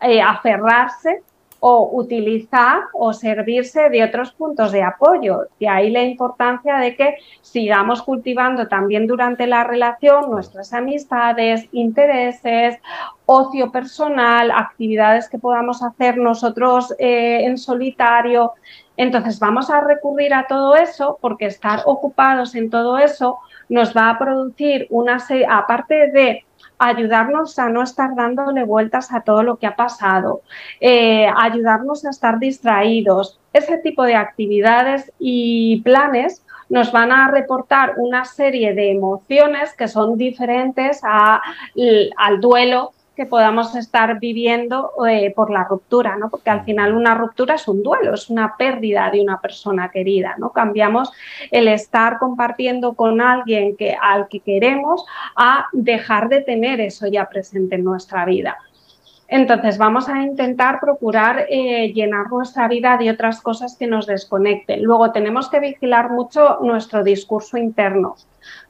a aferrarse o utilizar o servirse de otros puntos de apoyo. De ahí la importancia de que sigamos cultivando también durante la relación nuestras amistades, intereses, ocio personal, actividades que podamos hacer nosotros eh, en solitario. Entonces vamos a recurrir a todo eso porque estar ocupados en todo eso nos va a producir una serie, aparte de ayudarnos a no estar dándole vueltas a todo lo que ha pasado, eh, ayudarnos a estar distraídos. Ese tipo de actividades y planes nos van a reportar una serie de emociones que son diferentes al duelo podamos estar viviendo eh, por la ruptura, ¿no? Porque al final una ruptura es un duelo, es una pérdida de una persona querida, ¿no? Cambiamos el estar compartiendo con alguien que, al que queremos a dejar de tener eso ya presente en nuestra vida. Entonces vamos a intentar procurar eh, llenar nuestra vida de otras cosas que nos desconecten. Luego tenemos que vigilar mucho nuestro discurso interno,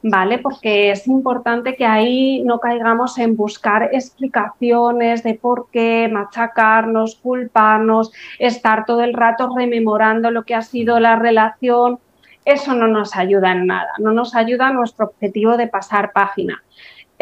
¿vale? Porque es importante que ahí no caigamos en buscar explicaciones de por qué, machacarnos, culparnos, estar todo el rato rememorando lo que ha sido la relación. Eso no nos ayuda en nada, no nos ayuda nuestro objetivo de pasar página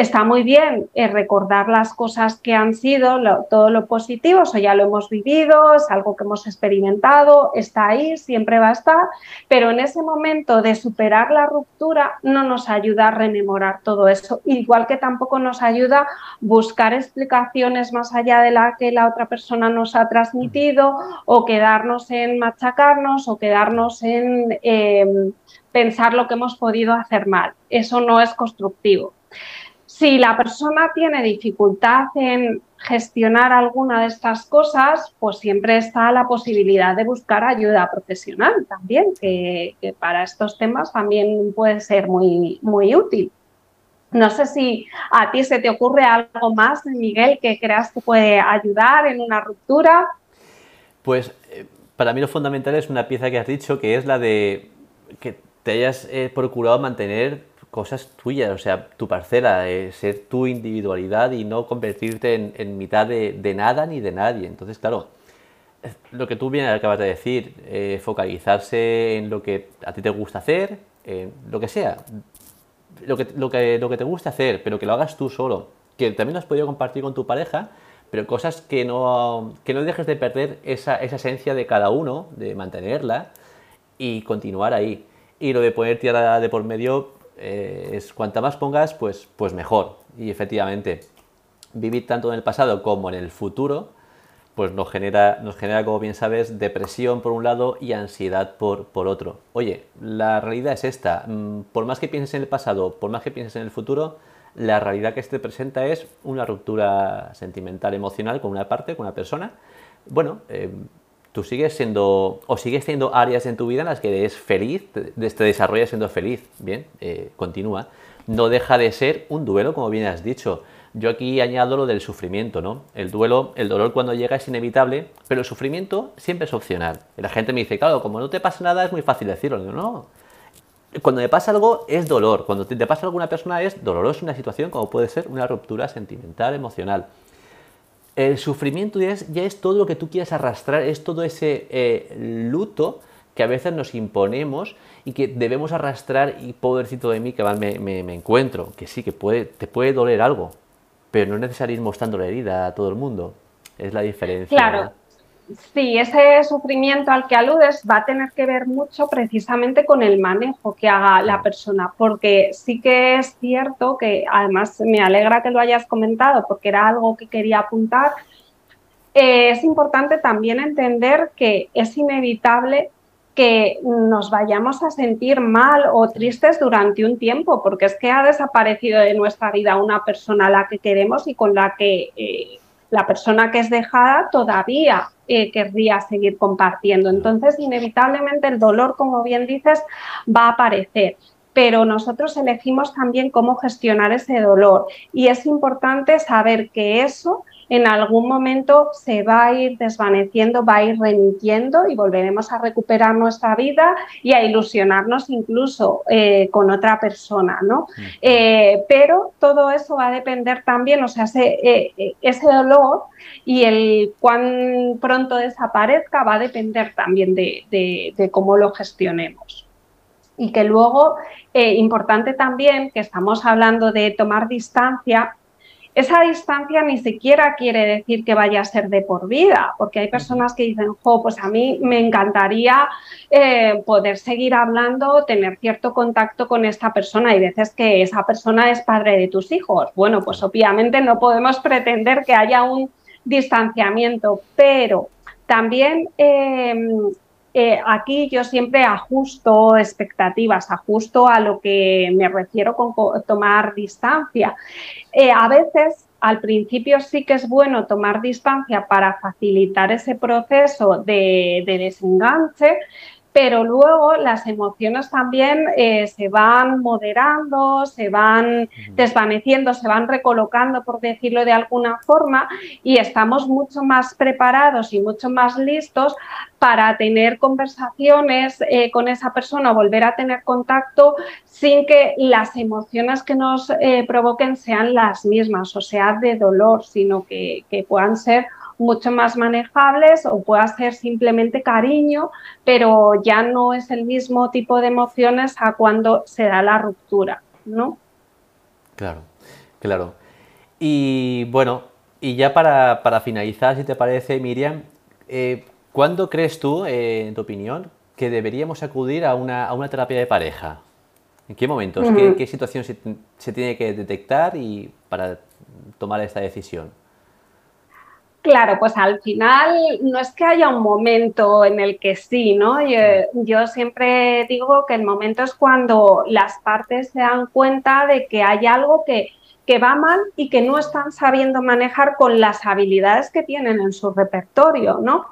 está muy bien eh, recordar las cosas que han sido, todo lo positivo, eso ya lo hemos vivido, es algo que hemos experimentado, está ahí, siempre va a estar, pero en ese momento de superar la ruptura no nos ayuda a rememorar todo eso, igual que tampoco nos ayuda buscar explicaciones más allá de la que la otra persona nos ha transmitido o quedarnos en machacarnos o quedarnos en em, pensar lo que hemos podido hacer mal. Eso no es constructivo. Si la persona tiene dificultad en gestionar alguna de estas cosas, pues siempre está la posibilidad de buscar ayuda profesional también, que, para estos temas también puede ser muy, muy útil. No sé si a ti se te ocurre algo más, Miguel, que creas que puede ayudar en una ruptura. Pues eh, para mí lo fundamental es una pieza que has dicho, que es la de que te hayas eh, procurado mantener cosas tuyas, o sea, tu parcela, eh, ser tu individualidad y no convertirte en, mitad de, nada ni de nadie. Entonces, claro, lo que tú bien acabas de decir, eh, focalizarse en lo que a ti te gusta hacer, en lo que sea, lo que, lo, que, lo que te gusta hacer, pero que lo hagas tú solo, que también lo has podido compartir con tu pareja, pero cosas que no, que no dejes de perder esa, esa esencia de cada uno, de mantenerla y continuar ahí. Y lo de poner tierra de por medio, eh, es cuanta más pongas, pues, pues mejor. Y efectivamente, vivir tanto en el pasado como en el futuro, pues nos genera, nos genera, como bien sabes, depresión por un lado y ansiedad por, por otro. Oye, la realidad es esta. Mm, por más que pienses en el pasado, por más que pienses en el futuro, la realidad que se te presenta es una ruptura sentimental, emocional con una parte, con una persona. Bueno, eh, tú sigues siendo, o sigues teniendo áreas en tu vida en las que eres feliz, te, desarrollas siendo feliz, bien, eh, continúa. no deja de ser un duelo, como bien has dicho. Yo aquí añado lo del sufrimiento, ¿no? El duelo, el dolor cuando llega es inevitable, pero el sufrimiento siempre es opcional. La gente me dice, claro, como no te pasa nada es muy fácil decirlo. no, cuando me pasa algo es dolor, cuando te, pasa a alguna persona es dolorosa una situación como puede ser una ruptura sentimental, emocional. El sufrimiento ya es, todo lo que tú quieres arrastrar, es todo ese eh, luto que a veces nos imponemos y que debemos arrastrar y pobrecito de mí que me, me, me encuentro, que sí, que puede, te puede doler algo, pero no es necesario ir mostrando la herida a todo el mundo. Es la diferencia. Claro. Sí, ese sufrimiento al que aludes va a tener que ver mucho precisamente con el manejo que haga la persona, porque sí que es cierto que además me alegra que lo hayas comentado porque era algo que quería apuntar. Eh, es importante también entender que es inevitable que nos vayamos a sentir mal o tristes durante un tiempo, porque es que ha desaparecido de nuestra vida una persona a la que queremos y con la que eh, la persona que es dejada todavía eh, querría seguir compartiendo. Entonces, inevitablemente el dolor, como bien dices, va a aparecer. Pero nosotros elegimos también cómo gestionar ese dolor. Y es importante saber que eso en algún momento se va a ir desvaneciendo, va a ir remitiendo y volveremos a recuperar nuestra vida y a ilusionarnos incluso eh, con otra persona, ¿no? Eh, pero todo eso va a depender también, o sea, ese, eh, ese dolor y el cuán pronto desaparezca va a depender también de, de cómo lo gestionemos y que luego, importante también, que estamos hablando de tomar distancia, esa distancia ni siquiera quiere decir que vaya a ser de por vida, porque hay personas que dicen, jo, pues a mí me encantaría eh, poder seguir hablando, tener cierto contacto con esta persona. Hay veces que esa persona es padre de tus hijos. Bueno, pues obviamente no podemos pretender que haya un distanciamiento, pero también eh, eh, aquí yo siempre ajusto expectativas, ajusto a lo que me refiero con tomar distancia. Eh, a veces al principio sí que es bueno tomar distancia para facilitar ese proceso de, de desenganche, pero luego las emociones también eh, se van moderando, se van desvaneciendo, se van recolocando, por decirlo de alguna forma, y estamos mucho más preparados y mucho más listos para tener conversaciones eh, con esa persona, volver a tener contacto sin que las emociones que nos eh, provoquen sean las mismas, o sea, de dolor, sino que, que puedan ser mucho más manejables o pueda ser simplemente cariño, pero ya no es el mismo tipo de emociones a cuando se da la ruptura, ¿no? Claro, claro. Y bueno, y ya para, finalizar, si te parece, Miriam, eh, ¿cuándo crees tú, eh, en tu opinión, que deberíamos acudir a una, terapia de pareja? ¿En qué momentos? ¿Qué, ¿Qué, situación se, se tiene que detectar y para tomar esta decisión? Claro, pues al final no es que haya un momento en el que sí, ¿no? Yo, siempre digo que el momento es cuando las partes se dan cuenta de que hay algo que, que va mal y que no están sabiendo manejar con las habilidades que tienen en su repertorio, ¿no?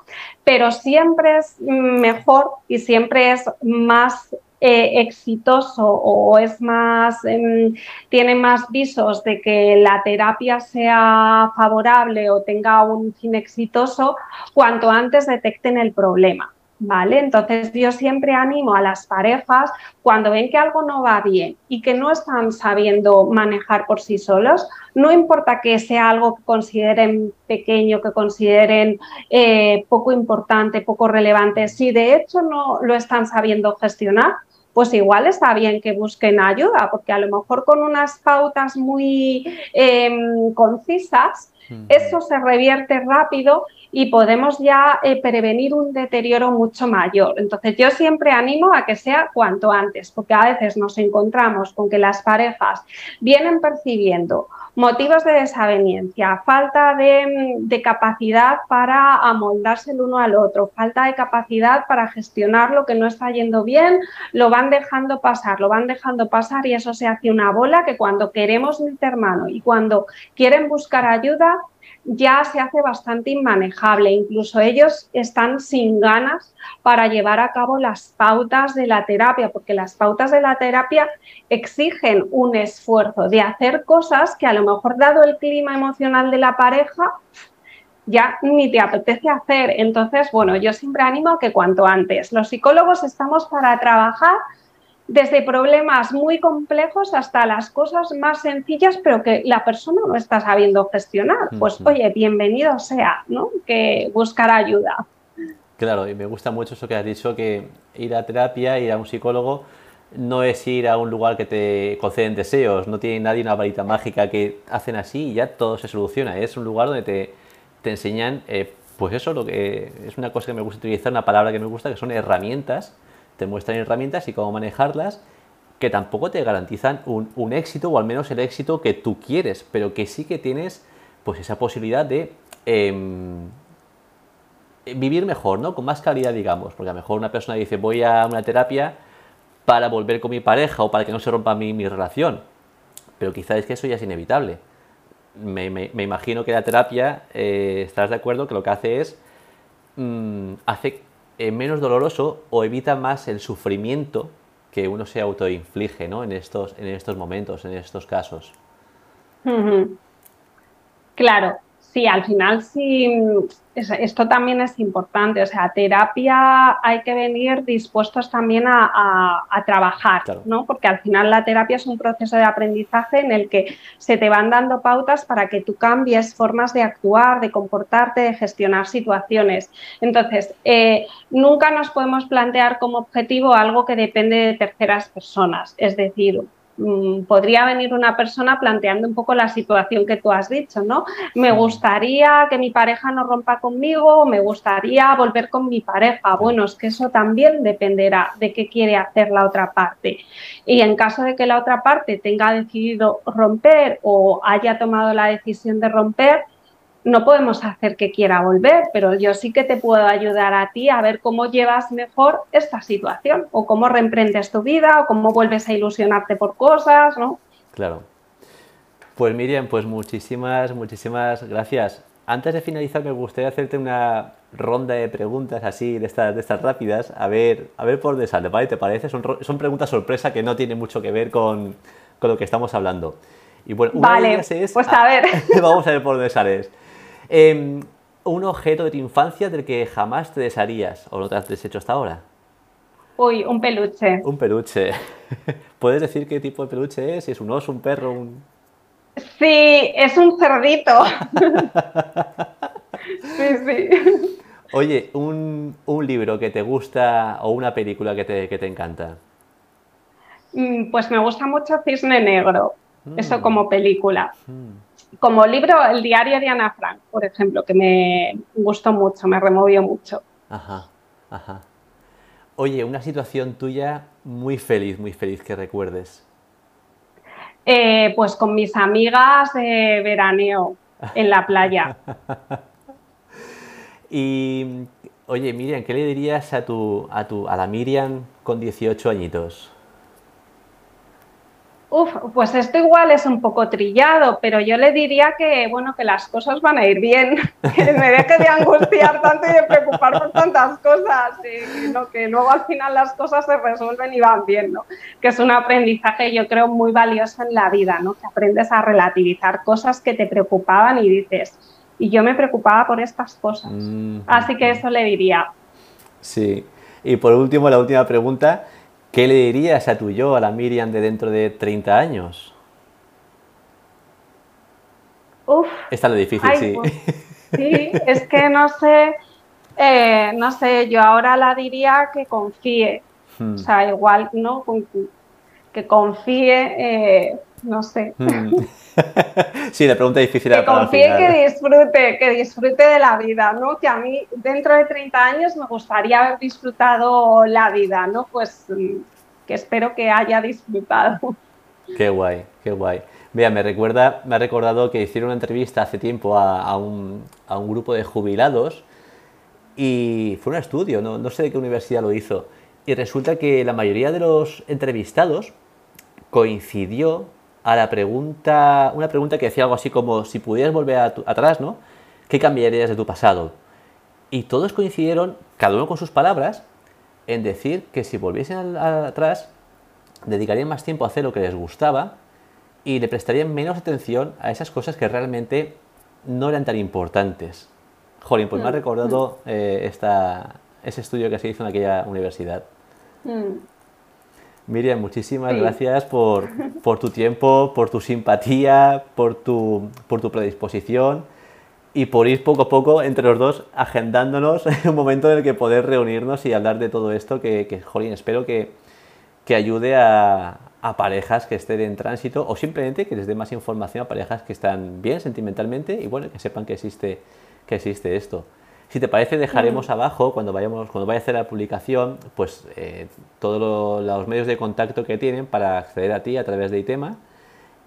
Pero siempre es mejor y siempre es más eh, exitoso o es más, em, tiene más visos de que la terapia sea favorable o tenga un fin exitoso cuanto antes detecten el problema. ¿Vale? Entonces yo siempre animo a las parejas cuando ven que algo no va bien y que no están sabiendo manejar por sí solos, no importa que sea algo que consideren pequeño, que consideren eh, poco importante, poco relevante, si de hecho no lo están sabiendo gestionar, pues igual está bien que busquen ayuda, porque a lo mejor con unas pautas muy em, concisas, eso se revierte rápido y podemos ya eh, prevenir un deterioro mucho mayor. Entonces yo siempre animo a que sea cuanto antes, porque a veces nos encontramos con que las parejas vienen percibiendo Motivos de desaveniencia, falta de, capacidad para amoldarse el uno al otro, falta de capacidad para gestionar lo que no está yendo bien, lo van dejando pasar, lo van dejando pasar y eso se hace una bola que cuando queremos meter mano y cuando quieren buscar ayuda, ya se hace bastante inmanejable. Incluso ellos están sin ganas para llevar a cabo las pautas de la terapia, porque las pautas de la terapia exigen un esfuerzo de hacer cosas que a lo mejor dado el clima emocional de la pareja ya ni te apetece hacer. Entonces, bueno, yo siempre animo a que cuanto antes. Los psicólogos estamos para trabajar desde problemas muy complejos hasta las cosas más sencillas, pero que la persona no está sabiendo gestionar. Pues oye, bienvenido sea, ¿no? Que buscar ayuda. Claro, y me gusta mucho eso que has dicho, que ir a terapia, ir a un psicólogo, no es ir a un lugar que te conceden deseos, no tiene nadie una varita mágica que hacen así y ya todo se soluciona. Es un lugar donde te, te enseñan, eh, pues eso, lo que es una cosa que me gusta utilizar, una palabra que me gusta, que son herramientas te muestran herramientas y cómo manejarlas que tampoco te garantizan un, éxito o al menos el éxito que tú quieres, pero que sí que tienes pues esa posibilidad de em, vivir mejor, ¿no? Con más calidad, digamos, porque a lo mejor una persona dice voy a una terapia para volver con mi pareja o para que no se rompa mi, relación, pero quizás es que eso ya es inevitable. Me, imagino que la terapia, eh, estarás de acuerdo, que lo que hace es, mm, hace eh, menos doloroso o evita más el sufrimiento que uno se autoinflige ¿no? en, estos, en estos momentos, en estos casos. Claro, Sí, al final sí, esto también es importante. O sea, terapia hay que venir dispuestos también a, trabajar, ¿no? Porque al final la terapia es un proceso de aprendizaje en el que se te van dando pautas para que tú cambies formas de actuar, de comportarte, de gestionar situaciones. Entonces, eh, nunca nos podemos plantear como objetivo algo que depende de terceras personas. Es decir, podría venir una persona planteando un poco la situación que tú has dicho, ¿no? Me gustaría que mi pareja no rompa conmigo, me gustaría volver con mi pareja. Bueno, es que eso también dependerá de qué quiere hacer la otra parte. Y en caso de que la otra parte tenga decidido romper o haya tomado la decisión de romper, no podemos hacer que quiera volver, pero yo sí que te puedo ayudar a ti a ver cómo llevas mejor esta situación o cómo reemprendes tu vida o cómo vuelves a ilusionarte por cosas, ¿no? Claro. Pues Miriam, pues muchísimas, muchísimas gracias. Antes de finalizar me gustaría hacerte una ronda de preguntas así, de estas, de estas rápidas, a ver, a ver por dónde sale, ¿vale? ¿Te parece? Son, son preguntas sorpresa que no tienen mucho que ver con, con lo que estamos hablando. Y bueno, vale, es, pues a ver. vamos a ver por dónde sales. Em, un objeto de tu infancia del que jamás te desharías o no te has deshecho hasta ahora. Uy, un peluche. Un peluche. ¿Puedes decir qué tipo de peluche es? ¿Es un oso, un perro, un...? Sí, es un cerdito. sí, sí. Oye, un, libro que te gusta o una película que te, que te encanta. Mm, pues me gusta mucho Cisne Negro, eso mm. como película. Mm como libro, el diario de Ana Frank, por ejemplo, que me gustó mucho, me removió mucho. Ajá, ajá. Oye, una situación tuya muy feliz, muy feliz que recuerdes. Eh, pues con mis amigas de veraneo en la playa. y, oye, Miriam, ¿qué le dirías a, tu, a, tu, a la Miriam con 18 añitos? Uf, pues esto igual es un poco trillado, pero yo le diría que, bueno, que las cosas van a ir bien, que me deje de angustiar tanto y de preocupar por tantas cosas, y, que luego al final las cosas se resuelven y van bien, ¿no? Que es un aprendizaje, yo creo, muy valioso en la vida, ¿no? Que aprendes a relativizar cosas que te preocupaban y dices, y yo me preocupaba por estas cosas. Mm. Así que eso le diría. Sí. Y por último, la última pregunta. ¿Qué le dirías a tu yo, a la Miriam de dentro de 30 años? Uf. Está lo difícil, sí. Pues, sí, es que no sé, eh, no sé, yo ahora la diría que confíe. Hmm. O sea, igual, ¿no? Que confíe, eh, no sé. Hmm. sí, la pregunta difícil. Que confíe, que disfrute, que disfrute de la vida, ¿no? Que a mí dentro de 30 años me gustaría haber disfrutado la vida, ¿no? Pues mm, que espero que haya disfrutado. Qué guay, qué guay. Mira, me recuerda, me ha recordado que hicieron una entrevista hace tiempo a, un, a un, grupo de jubilados y fue un estudio, no, no sé de qué universidad lo hizo. Y resulta que la mayoría de los entrevistados coincidió a la pregunta, una pregunta que decía algo así como, si pudieras volver atrás, ¿no? ¿Qué cambiarías de tu pasado? Y todos coincidieron, cada uno con sus palabras, en decir que si volviesen atrás, dedicarían más tiempo a hacer lo que les gustaba y le prestarían menos atención a esas cosas que realmente no eran tan importantes. Jolín, pues me ha mm, recordado mm. eh, ese estudio que se hizo en aquella universidad. Mm. Miriam, muchísimas gracias por, tu tiempo, por tu simpatía, por tu, por tu predisposición y por ir poco a poco entre los dos agendándonos un momento en el que poder reunirnos y hablar de todo esto que, que jolín, espero que, que ayude a, a, parejas que estén en tránsito o simplemente que les dé más información a parejas que están bien sentimentalmente y bueno, que sepan que existe, que existe esto. Si te parece, dejaremos abajo, cuando, vayamos, cuando vaya a hacer la publicación, pues eh, todos los medios de contacto que tienen para acceder a ti a través de ITEMA.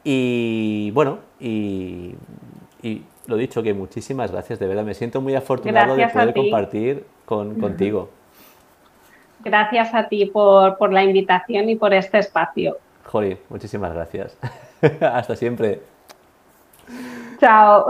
Y bueno, y, lo dicho, que muchísimas gracias, de verdad. Me siento muy afortunado de poder compartir con, contigo. Gracias a ti por, por la invitación y por este espacio. Jolín, muchísimas gracias. Hasta siempre. Chao.